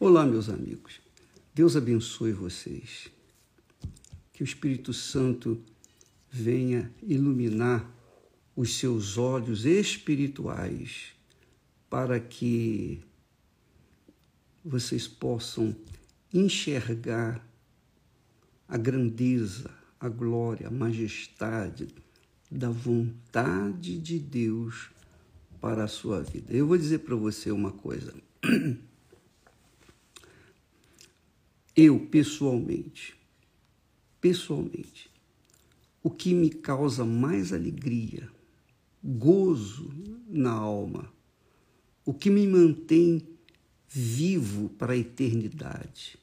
Olá, meus amigos. Deus abençoe vocês. Que o Espírito Santo venha iluminar os seus olhos espirituais para que vocês possam enxergar a grandeza, a glória, a majestade da vontade de Deus para a sua vida. Eu vou dizer para você uma coisa. Eu, pessoalmente, pessoalmente, o que me causa mais alegria, gozo na alma, o que me mantém vivo para a eternidade,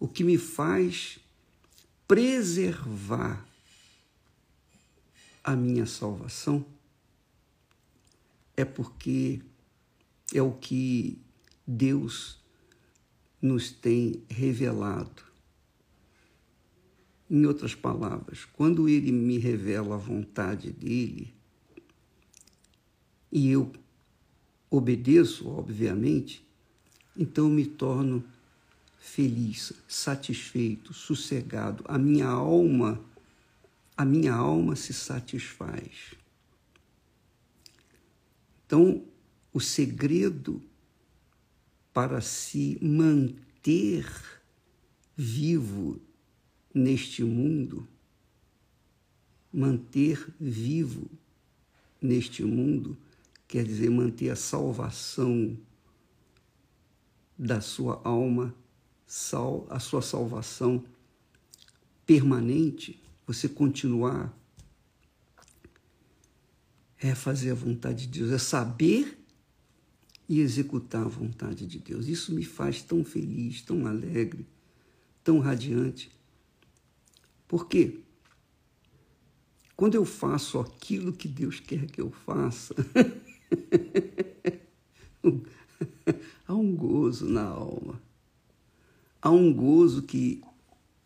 o que me faz preservar a minha salvação é porque é o que Deus nos tem revelado. Em outras palavras, quando Ele me revela a vontade dele, e eu obedeço, obviamente, então me torno feliz, satisfeito, sossegado. A minha alma, a minha alma se satisfaz. Então, o segredo para se manter vivo neste mundo, manter vivo neste mundo, quer dizer, manter a salvação da sua alma, a sua salvação permanente, você continuar é fazer a vontade de Deus, é saber e executar a vontade de Deus. Isso me faz tão feliz, tão alegre, tão radiante. Por quê? Quando eu faço aquilo que Deus quer que eu faça, há um gozo na alma. Há um gozo que,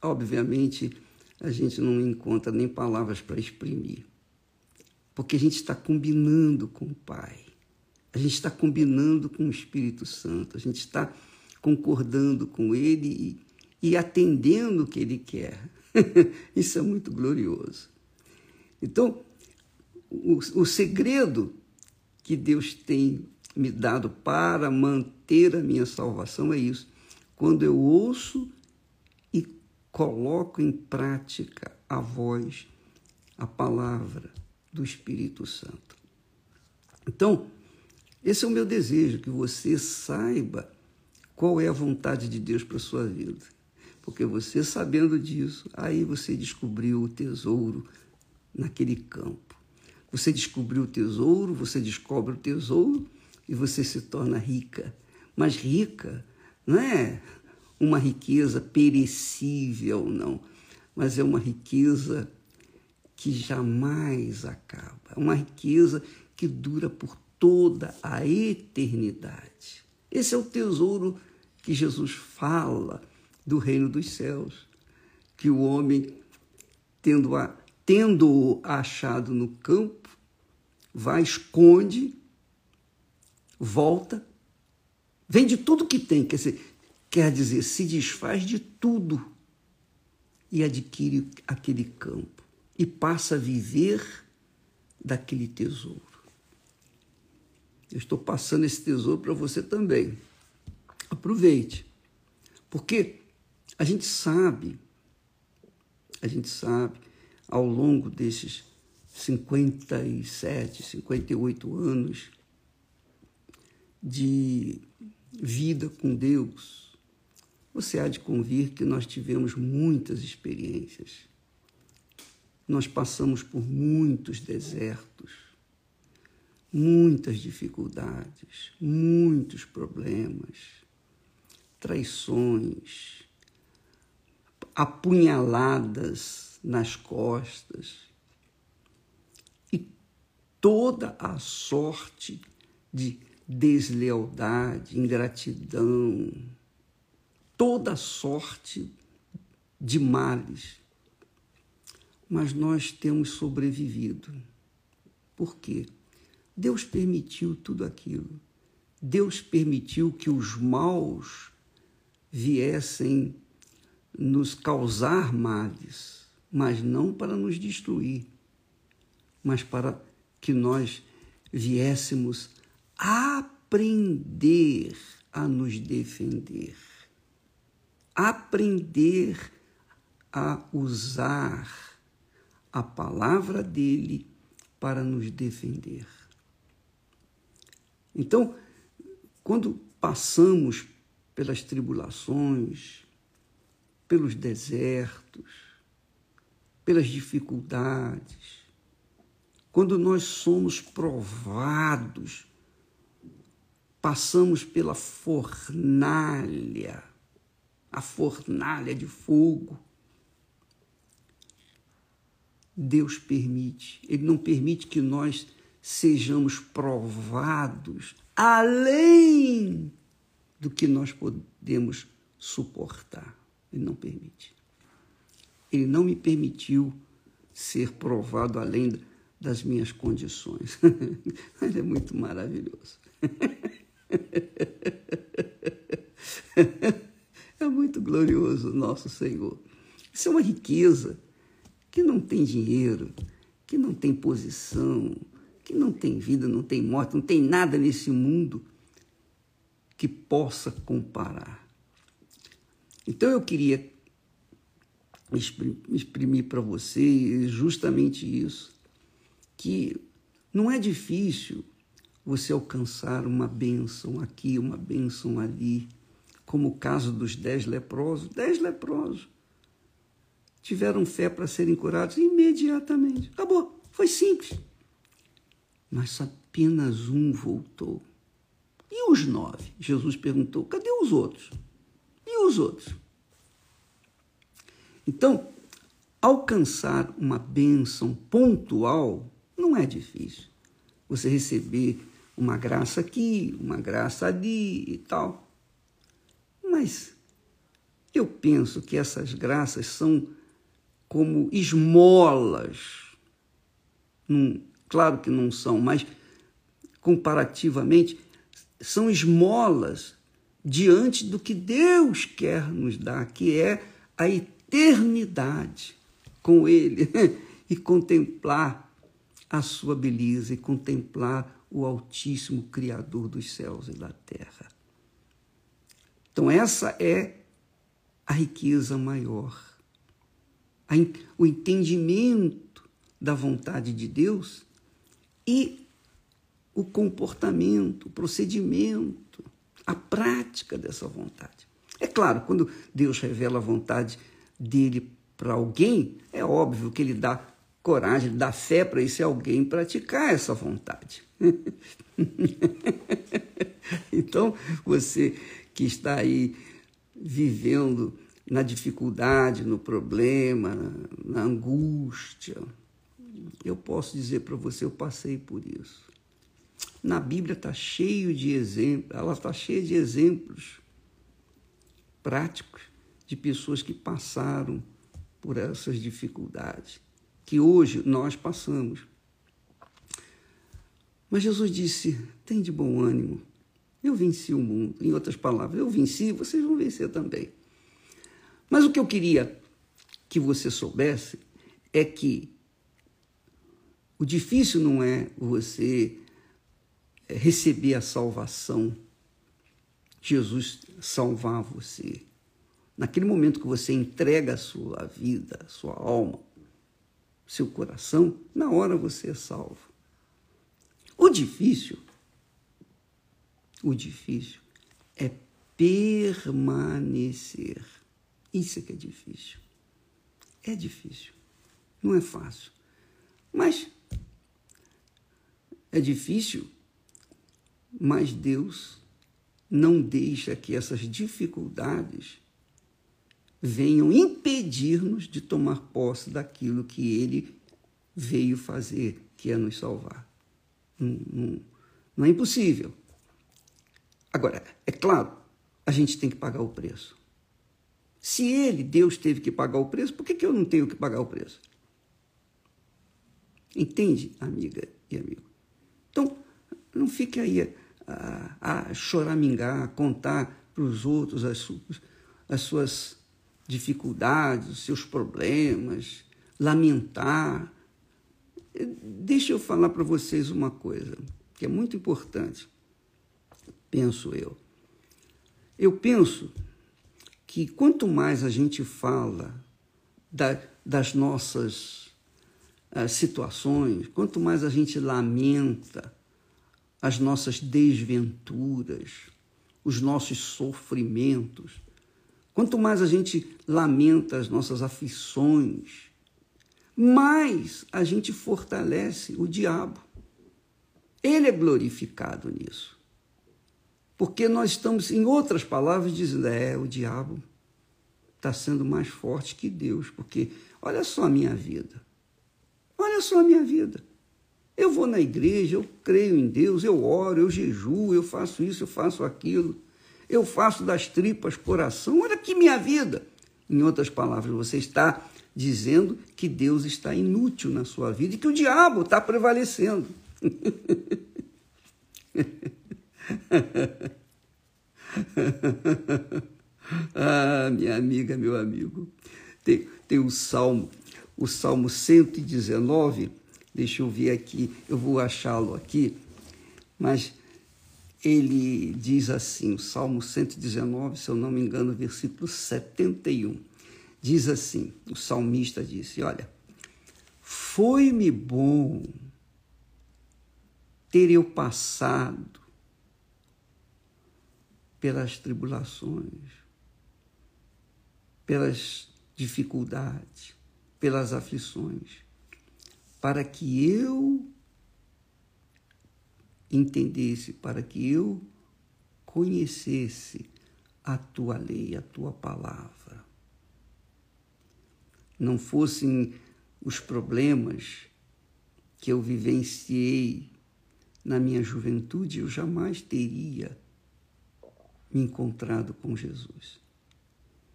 obviamente, a gente não encontra nem palavras para exprimir. Porque a gente está combinando com o Pai. A gente está combinando com o Espírito Santo, a gente está concordando com Ele e, e atendendo o que Ele quer. Isso é muito glorioso. Então, o, o segredo que Deus tem me dado para manter a minha salvação é isso. Quando eu ouço e coloco em prática a voz, a palavra do Espírito Santo. Então, esse é o meu desejo, que você saiba qual é a vontade de Deus para a sua vida. Porque você sabendo disso, aí você descobriu o tesouro naquele campo. Você descobriu o tesouro, você descobre o tesouro e você se torna rica. Mas rica não é uma riqueza perecível, não, mas é uma riqueza que jamais acaba, é uma riqueza que dura por toda a eternidade. Esse é o tesouro que Jesus fala do reino dos céus, que o homem, tendo-o tendo achado no campo, vai, esconde, volta, vende tudo que tem, quer dizer, quer dizer, se desfaz de tudo e adquire aquele campo e passa a viver daquele tesouro. Eu estou passando esse tesouro para você também. Aproveite. Porque a gente sabe, a gente sabe, ao longo desses 57, 58 anos de vida com Deus, você há de convir que nós tivemos muitas experiências. Nós passamos por muitos desertos muitas dificuldades, muitos problemas, traições, apunhaladas nas costas e toda a sorte de deslealdade, ingratidão, toda sorte de males. Mas nós temos sobrevivido. Por quê? Deus permitiu tudo aquilo. Deus permitiu que os maus viessem nos causar males, mas não para nos destruir, mas para que nós viéssemos aprender a nos defender, aprender a usar a palavra dele para nos defender. Então, quando passamos pelas tribulações, pelos desertos, pelas dificuldades, quando nós somos provados, passamos pela fornalha, a fornalha de fogo. Deus permite, Ele não permite que nós sejamos provados além do que nós podemos suportar. Ele não permite. Ele não me permitiu ser provado além das minhas condições. Ele é muito maravilhoso. É muito glorioso nosso Senhor. Isso é uma riqueza que não tem dinheiro, que não tem posição, tem vida, não tem morte, não tem nada nesse mundo que possa comparar. Então eu queria exprimir para você justamente isso, que não é difícil você alcançar uma bênção aqui, uma bênção ali, como o caso dos dez leprosos. Dez leprosos tiveram fé para serem curados imediatamente. Acabou, foi simples. Mas apenas um voltou. E os nove? Jesus perguntou: cadê os outros? E os outros? Então, alcançar uma bênção pontual não é difícil. Você receber uma graça aqui, uma graça ali e tal. Mas eu penso que essas graças são como esmolas. Claro que não são, mas comparativamente são esmolas diante do que Deus quer nos dar, que é a eternidade com Ele e contemplar a sua beleza e contemplar o Altíssimo Criador dos céus e da terra. Então, essa é a riqueza maior. O entendimento da vontade de Deus e o comportamento, o procedimento, a prática dessa vontade. É claro, quando Deus revela a vontade dele para alguém, é óbvio que ele dá coragem, dá fé para esse alguém praticar essa vontade. então, você que está aí vivendo na dificuldade, no problema, na angústia, eu posso dizer para você, eu passei por isso. Na Bíblia está cheio de exemplos, ela está cheia de exemplos práticos de pessoas que passaram por essas dificuldades, que hoje nós passamos. Mas Jesus disse: tem de bom ânimo, eu venci o mundo. Em outras palavras, eu venci, vocês vão vencer também. Mas o que eu queria que você soubesse é que o difícil não é você é, receber a salvação, Jesus salvar você. Naquele momento que você entrega a sua vida, a sua alma, seu coração, na hora você é salvo. O difícil, o difícil é permanecer. Isso é que é difícil. É difícil. Não é fácil. Mas é difícil, mas Deus não deixa que essas dificuldades venham impedir-nos de tomar posse daquilo que Ele veio fazer, que é nos salvar. Não, não, não é impossível. Agora, é claro, a gente tem que pagar o preço. Se ele, Deus, teve que pagar o preço, por que, que eu não tenho que pagar o preço? Entende, amiga e amigo? Então, não fique aí a, a choramingar, a contar para os outros as, as suas dificuldades, os seus problemas, lamentar. Deixa eu falar para vocês uma coisa que é muito importante, penso eu. Eu penso que quanto mais a gente fala da, das nossas situações, quanto mais a gente lamenta as nossas desventuras, os nossos sofrimentos, quanto mais a gente lamenta as nossas aflições, mais a gente fortalece o diabo. Ele é glorificado nisso. Porque nós estamos, em outras palavras, dizendo: é, o diabo está sendo mais forte que Deus, porque olha só a minha vida. Olha só a minha vida. Eu vou na igreja, eu creio em Deus, eu oro, eu jejuo, eu faço isso, eu faço aquilo. Eu faço das tripas coração. Olha aqui minha vida. Em outras palavras, você está dizendo que Deus está inútil na sua vida e que o diabo está prevalecendo. ah, minha amiga, meu amigo. Tem, tem o Salmo, o Salmo 119. Deixa eu ver aqui, eu vou achá-lo aqui. Mas ele diz assim, o Salmo 119, se eu não me engano, versículo 71. Diz assim: o salmista disse: Olha, foi-me bom ter eu passado pelas tribulações, pelas dificuldades, pelas aflições, para que eu entendesse, para que eu conhecesse a tua lei, a tua palavra. Não fossem os problemas que eu vivenciei na minha juventude, eu jamais teria me encontrado com Jesus.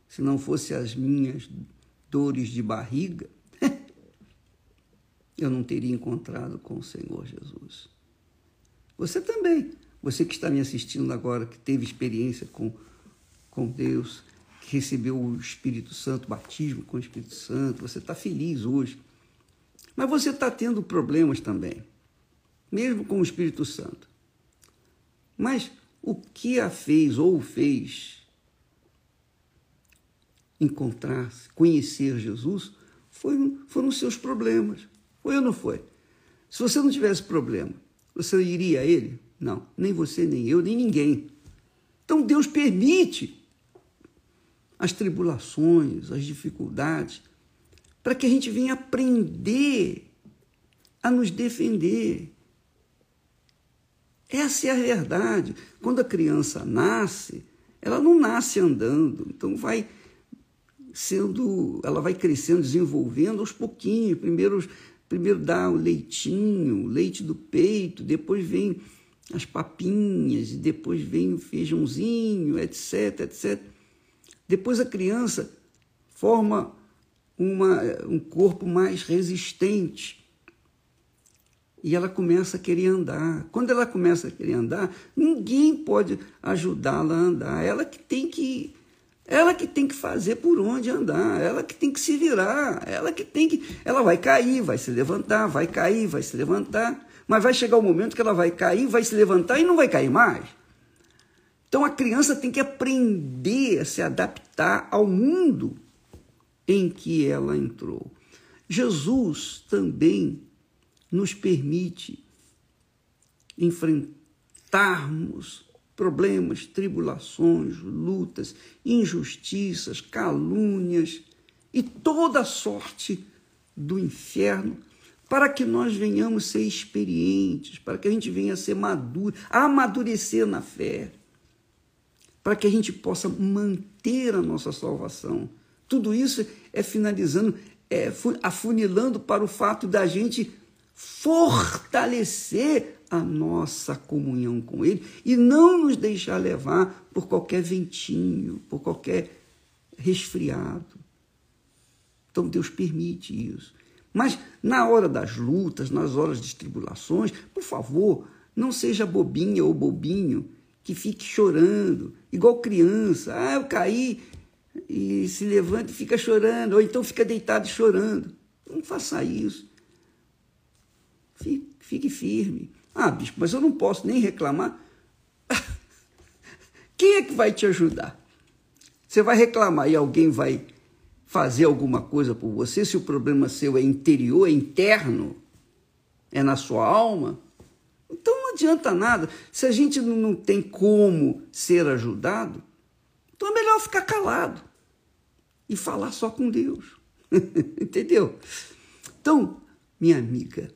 Se não fosse as minhas dores de barriga, eu não teria encontrado com o Senhor Jesus. Você também, você que está me assistindo agora, que teve experiência com, com Deus, que recebeu o Espírito Santo, batismo com o Espírito Santo, você está feliz hoje. Mas você está tendo problemas também, mesmo com o Espírito Santo. Mas o que a fez ou fez encontrar-se, conhecer Jesus, foram seus problemas. Foi ou não foi? Se você não tivesse problema, você iria a ele? Não, nem você, nem eu, nem ninguém. Então Deus permite as tribulações, as dificuldades, para que a gente venha aprender a nos defender, essa é a verdade. Quando a criança nasce, ela não nasce andando, então vai sendo, ela vai crescendo, desenvolvendo aos pouquinhos. Primeiro, primeiro dá o leitinho, o leite do peito, depois vem as papinhas, depois vem o feijãozinho, etc, etc. Depois a criança forma uma, um corpo mais resistente e ela começa a querer andar. Quando ela começa a querer andar, ninguém pode ajudá-la a andar. Ela que tem que ela que tem que fazer por onde andar, ela que tem que se virar, ela que tem que, ela vai cair, vai se levantar, vai cair, vai se levantar, mas vai chegar o um momento que ela vai cair, vai se levantar e não vai cair mais. Então a criança tem que aprender a se adaptar ao mundo em que ela entrou. Jesus também nos permite enfrentarmos problemas, tribulações, lutas, injustiças, calúnias e toda sorte do inferno, para que nós venhamos ser experientes, para que a gente venha ser maduro, amadurecer na fé, para que a gente possa manter a nossa salvação. Tudo isso é finalizando, é afunilando para o fato da gente fortalecer a nossa comunhão com Ele e não nos deixar levar por qualquer ventinho, por qualquer resfriado. Então Deus permite isso. Mas na hora das lutas, nas horas de tribulações, por favor, Não seja bobinha ou bobinho que fique chorando, igual criança. Ah, eu caí e se levanta e fica chorando, ou então fica deitado chorando. Não faça isso. Fique, fique firme. Ah, bispo, mas eu não posso nem reclamar. Quem é que vai te ajudar? Você vai reclamar e alguém vai fazer alguma coisa por você se o problema seu é interior, é interno, é na sua alma? Então não adianta nada. Se a gente não tem como ser ajudado, então é melhor ficar calado e falar só com Deus. Entendeu? Então, minha amiga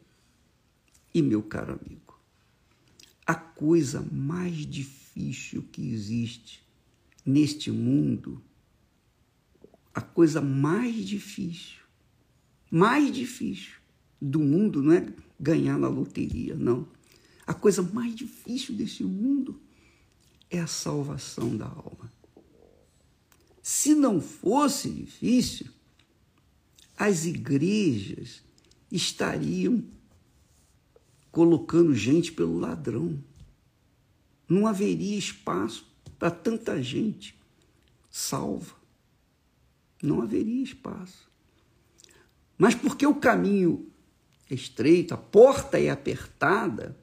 e meu caro amigo, a coisa mais difícil que existe neste mundo, a coisa mais difícil, mais difícil do mundo não é ganhar na loteria, não. A coisa mais difícil desse mundo é a salvação da alma. Se não fosse difícil, as igrejas estariam colocando gente pelo ladrão. Não haveria espaço para tanta gente salva. Não haveria espaço. Mas porque o caminho é estreito, a porta é apertada,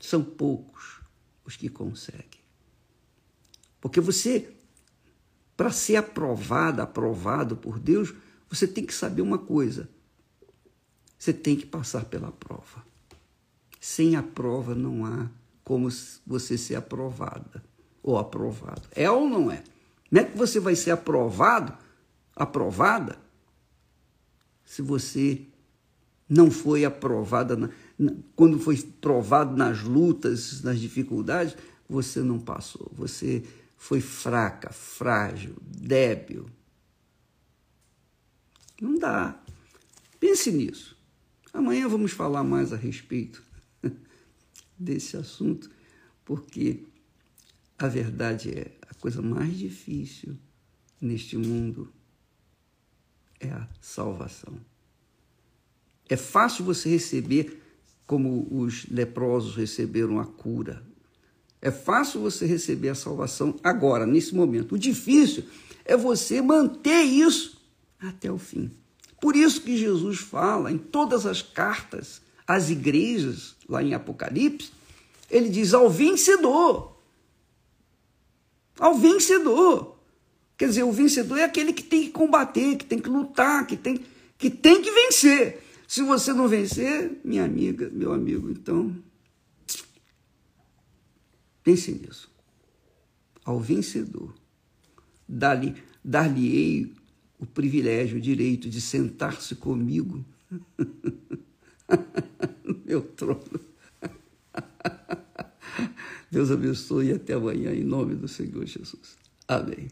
são poucos os que conseguem. Porque você, para ser aprovado, aprovado por Deus, você tem que saber uma coisa: você tem que passar pela prova. Sem a prova não há como você ser aprovada ou aprovado. É ou não é? Como é que você vai ser aprovado, aprovada, se você não foi aprovada, na, na, quando foi provado nas lutas, nas dificuldades, você não passou. Você foi fraca, frágil, débil. Não dá. Pense nisso. Amanhã vamos falar mais a respeito desse assunto, porque a verdade é a coisa mais difícil neste mundo é a salvação. É fácil você receber como os leprosos receberam a cura, é fácil você receber a salvação agora, nesse momento. O difícil é você manter isso até o fim. Por isso que Jesus fala em todas as cartas às igrejas, lá em Apocalipse, ele diz ao vencedor. Ao vencedor. Quer dizer, o vencedor é aquele que tem que combater, que tem que lutar, que tem que, tem que vencer. Se você não vencer, minha amiga, meu amigo, então Pense nisso. Ao vencedor, dar-lhe dar o privilégio, o direito de sentar-se comigo no meu trono. Deus abençoe e até amanhã, em nome do Senhor Jesus. Amém.